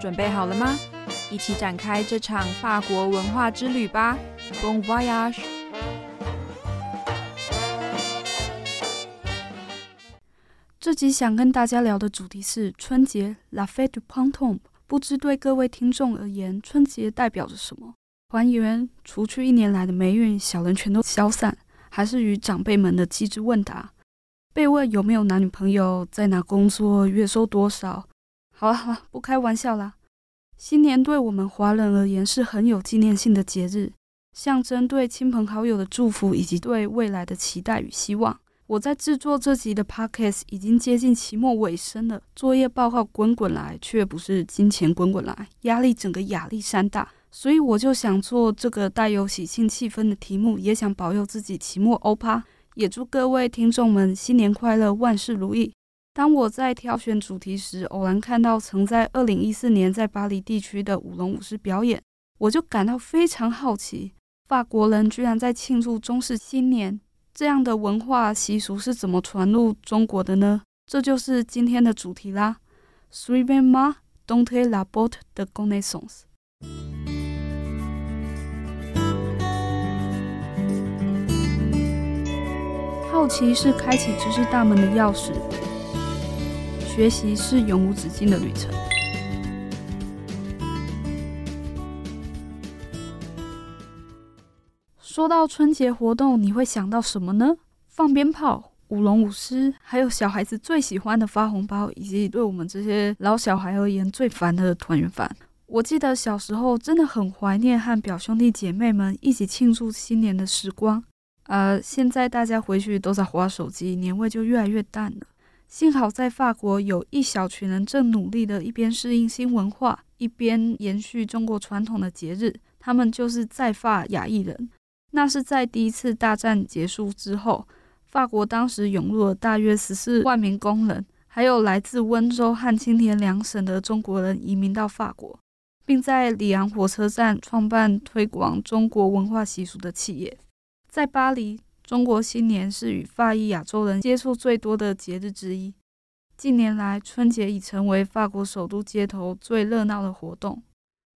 准备好了吗？一起展开这场法国文化之旅吧！Bon voyage！这集想跟大家聊的主题是春节 （La Fête du Printemps）。不知对各位听众而言，春节代表着什么？团圆，除去一年来的霉运，小人全都消散，还是与长辈们的机智问答？被问有没有男女朋友，在哪工作，月收多少？好了好了，不开玩笑了。新年对我们华人而言是很有纪念性的节日，象征对亲朋好友的祝福以及对未来的期待与希望。我在制作这集的 podcast 已经接近期末尾声了，作业报告滚滚来，却不是金钱滚滚来，压力整个亚历山大。所以我就想做这个带有喜庆气氛的题目，也想保佑自己期末欧趴，也祝各位听众们新年快乐，万事如意。当我在挑选主题时，偶然看到曾在二零一四年在巴黎地区的舞龙舞狮表演，我就感到非常好奇，法国人居然在庆祝中式新年，这样的文化习俗是怎么传入中国的呢？这就是今天的主题啦。Suivez moi dans la boîte de connaissances。好奇是开启知识大门的钥匙。学习是永无止境的旅程。说到春节活动，你会想到什么呢？放鞭炮、舞龙舞狮，还有小孩子最喜欢的发红包，以及对我们这些老小孩而言最烦的团圆饭。我记得小时候真的很怀念和表兄弟姐妹们一起庆祝新年的时光。呃，现在大家回去都在划手机，年味就越来越淡了。幸好在法国有一小群人正努力的，一边适应新文化，一边延续中国传统的节日。他们就是在法亚裔人。那是在第一次大战结束之后，法国当时涌入了大约十四万名工人，还有来自温州和青田两省的中国人移民到法国，并在里昂火车站创办推广中国文化习俗的企业。在巴黎。中国新年是与法裔亚洲人接触最多的节日之一。近年来，春节已成为法国首都街头最热闹的活动。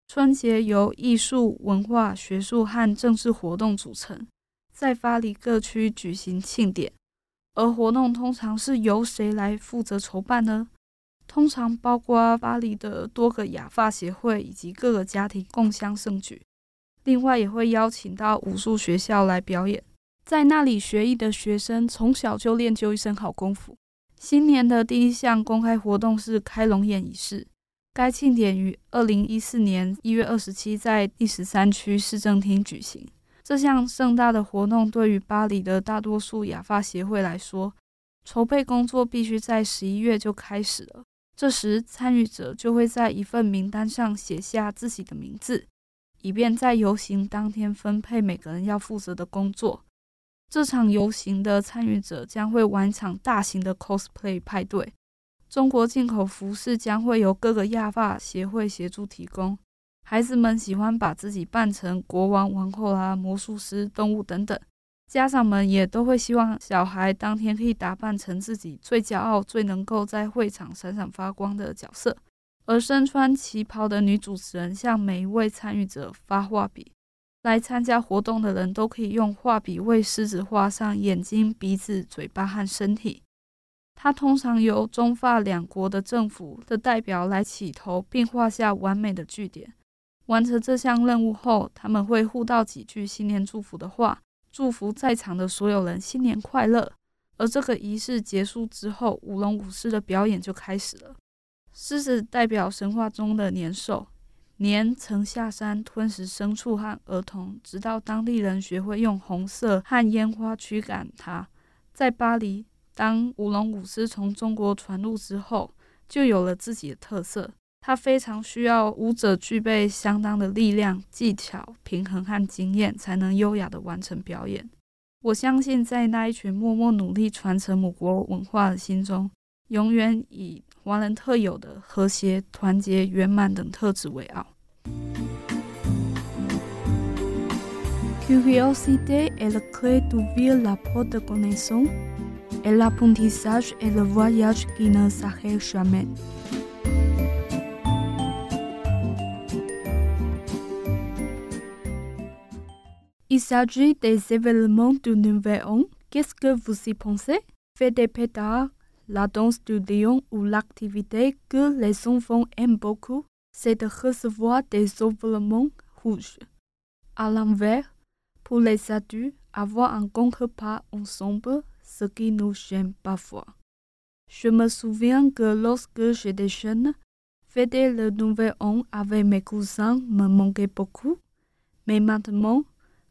春节由艺术、文化、学术和政治活动组成，在巴黎各区举行庆典。而活动通常是由谁来负责筹办呢？通常包括巴黎的多个亚发协会以及各个家庭共襄盛举。另外，也会邀请到武术学校来表演。在那里学艺的学生从小就练就一身好功夫。新年的第一项公开活动是开龙眼仪式，该庆典于二零一四年一月二十七在第十三区市政厅举行。这项盛大的活动对于巴黎的大多数亚发协会来说，筹备工作必须在十一月就开始了。这时，参与者就会在一份名单上写下自己的名字，以便在游行当天分配每个人要负责的工作。这场游行的参与者将会玩一场大型的 cosplay 派对。中国进口服饰将会由各个亚发协会协助提供。孩子们喜欢把自己扮成国王、王后啊、魔术师、动物等等。家长们也都会希望小孩当天可以打扮成自己最骄傲、最能够在会场闪闪发光的角色。而身穿旗袍的女主持人向每一位参与者发画笔。来参加活动的人都可以用画笔为狮子画上眼睛、鼻子、嘴巴和身体。它通常由中法两国的政府的代表来起头，并画下完美的句点。完成这项任务后，他们会互道几句新年祝福的话，祝福在场的所有人新年快乐。而这个仪式结束之后，舞龙舞狮的表演就开始了。狮子代表神话中的年兽。年曾下山吞食牲畜和儿童，直到当地人学会用红色和烟花驱赶它。在巴黎，当舞龙舞狮从中国传入之后，就有了自己的特色。它非常需要舞者具备相当的力量、技巧、平衡和经验，才能优雅地完成表演。我相信，在那一群默默努力传承母国文化的心中，永远以华人特有的和谐、团结、圆满等特质为傲。Curiosité est la clé d'ouvrir la porte de connaissance, et l'apprentissage est le voyage qui ne s'arrête jamais. Il s'agit des événements du Nouvel An. Qu'est-ce que vous y pensez? Faites des pétards, la danse du lion ou l'activité que les enfants aiment beaucoup, c'est de recevoir des événements rouges. À l'envers, pour les adultes, avoir un grand repas ensemble, ce qui nous gêne parfois. Je me souviens que lorsque j'étais jeune, fêter le nouvel an avec mes cousins me manquait beaucoup. Mais maintenant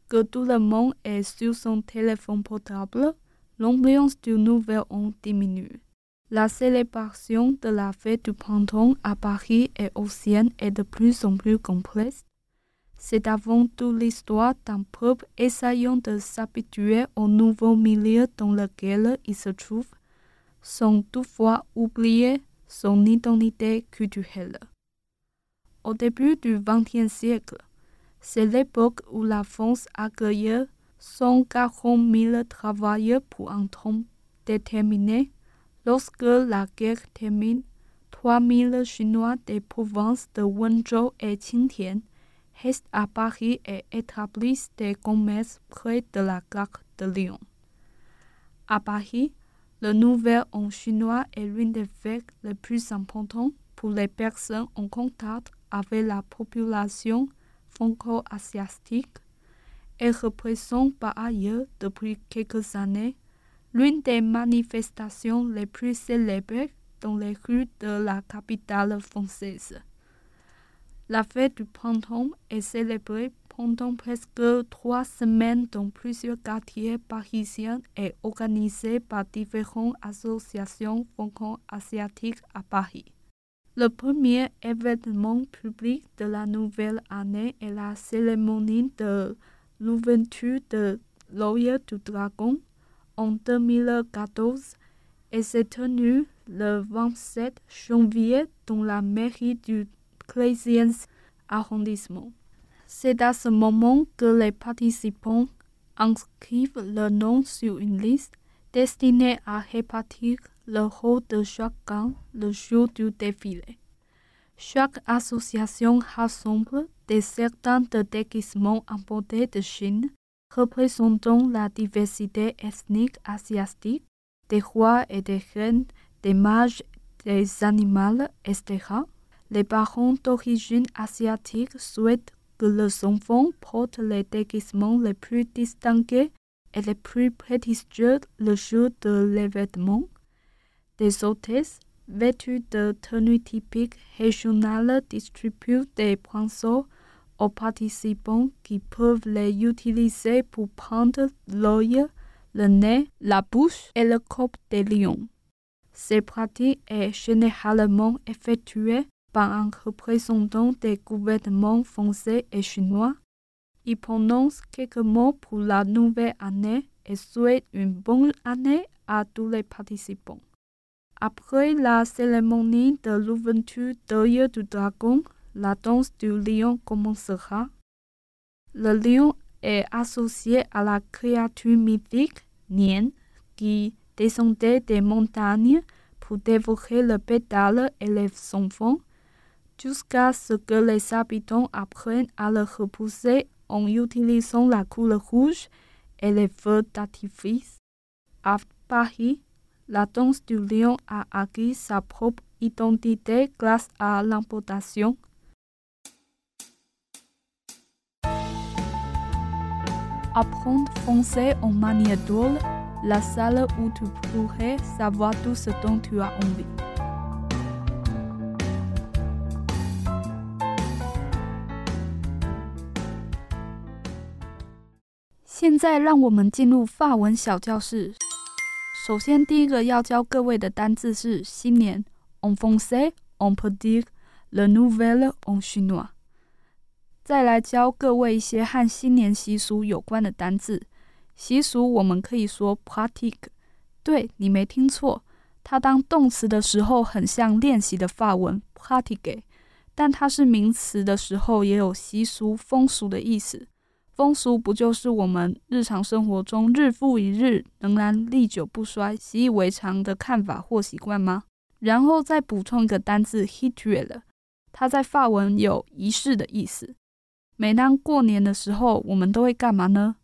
que tout le monde est sur son téléphone portable, l'ambiance du nouvel an diminue. La célébration de la fête du printemps à Paris et au Sienne est de plus en plus complexe. C'est avant tout l'histoire d'un peuple essayant de s'habituer au nouveau milieu dans lequel il se trouve, sans toutefois oublier son identité culturelle. Au début du XXe siècle, c'est l'époque où la France accueillait 140 000 travailleurs pour un temps déterminé. Lorsque la guerre termine, 3 000 Chinois des provinces de Wenzhou et Qingtian restent à Paris et établissent des commerces près de la gare de Lyon. À Paris, le nouvel an chinois est l'une des fêtes les plus importantes pour les personnes en contact avec la population franco-asiatique et représente par ailleurs depuis quelques années l'une des manifestations les plus célèbres dans les rues de la capitale française. La fête du printemps est célébrée pendant presque trois semaines dans plusieurs quartiers parisiens et organisée par différentes associations franco-asiatiques à Paris. Le premier événement public de la nouvelle année est la cérémonie de l'ouverture de l'œil du dragon en 2014 et s'est tenue le 27 janvier dans la mairie du 13e arrondissement. C'est à ce moment que les participants inscrivent leur nom sur une liste destinée à répartir le rôle de chacun le jour du défilé. Chaque association rassemble des certains de déguisements importés de Chine, représentant la diversité ethnique asiatique, des rois et des reines, des mages, des animaux, etc. Les parents d'origine asiatique souhaitent que les enfants portent les déguisements les plus distingués et les plus prestigieux le jour de l'événement des hôtesses vêtues de tenues typiques régionales distribuent des pinceaux aux participants qui peuvent les utiliser pour prendre l'œil, le nez, la bouche et le corps des lions. Ces pratiques est généralement effectuée par un représentant des gouvernements français et chinois. Il prononce quelques mots pour la nouvelle année et souhaite une bonne année à tous les participants. Après la cérémonie de l'ouverture d'œil du dragon, la danse du lion commencera. Le lion est associé à la créature mythique Nian qui descendait des montagnes pour dévorer le pétale et les enfants jusqu'à ce que les habitants apprennent à le repousser en utilisant la couleur rouge et les feux d'artifice. À la danse du lion a acquis sa propre identité grâce à l'importation. Apprendre français en manière drôle, la salle où tu pourrais savoir tout ce dont tu as envie. 现首先，第一个要教各位的单字是新年，en français on peut dire le nouvel an chinois。再来教各位一些和新年习俗有关的单字。习俗我们可以说 pratique，对你没听错，它当动词的时候很像练习的法文 pratique，但它是名词的时候也有习俗、风俗的意思。风俗不就是我们日常生活中日复一日仍然历久不衰、习以为常的看法或习惯吗？然后再补充一个单字 h i t r e l 它在法文有仪式的意思。每当过年的时候，我们都会干嘛呢？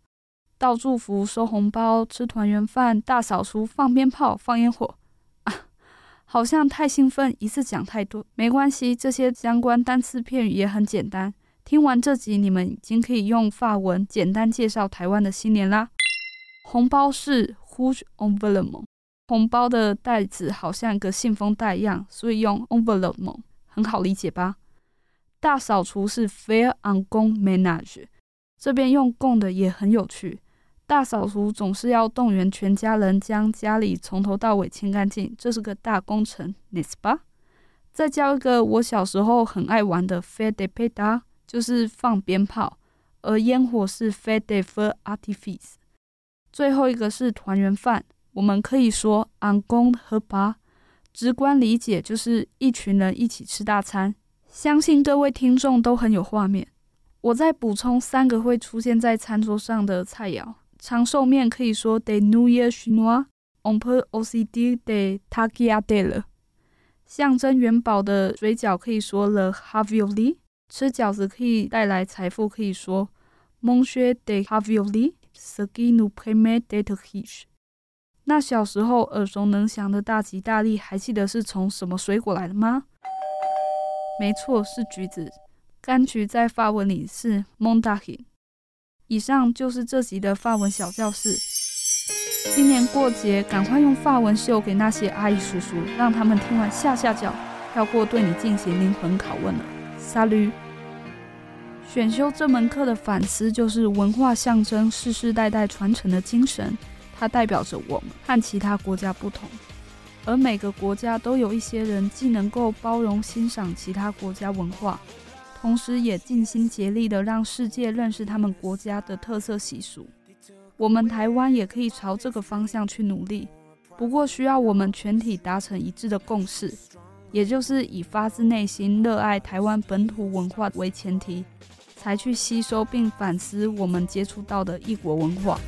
道祝福、收红包、吃团圆饭、大扫除、放鞭炮、放烟火啊，好像太兴奋，一次讲太多。没关系，这些相关单词片语也很简单。听完这集，你们已经可以用法文简单介绍台湾的新年啦。红包是 huge envelope，红包的袋子好像一个信封袋一样，所以用 envelope，很好理解吧？大扫除是 fair on 公 manage，这边用共的也很有趣。大扫除总是要动员全家人将家里从头到尾清干净，这是个大工程 nespa 再教一个我小时候很爱玩的 fête de p e t a 就是放鞭炮，而烟火是 f e d e f e r artifice。最后一个是团圆饭，我们可以说 a n g o n 和 b 直观理解就是一群人一起吃大餐。相信各位听众都很有画面。我再补充三个会出现在餐桌上的菜肴：长寿面可以说 de New Year Chinois on per OCD de t a g i a d e l l 象征元宝的水饺可以说 the h a v i o l i 吃饺子可以带来财富，可以说 manger des raviolis，ce qui nous permet d'être riche。那小时候耳熟能详的大吉大利，还记得是从什么水果来的吗？没错，是橘子。柑橘在法文里是 mondaine。以上就是这集的法文小教室。今年过节，赶快用法文秀给那些阿姨叔叔，让他们听完吓吓叫，跳过对你进行灵魂拷问了。沙律。选修这门课的反思就是文化象征世世代代传承的精神，它代表着我们和其他国家不同。而每个国家都有一些人，既能够包容欣赏其他国家文化，同时也尽心竭力的让世界认识他们国家的特色习俗。我们台湾也可以朝这个方向去努力，不过需要我们全体达成一致的共识，也就是以发自内心热爱台湾本土文化为前提，才去吸收并反思我们接触到的异国文化。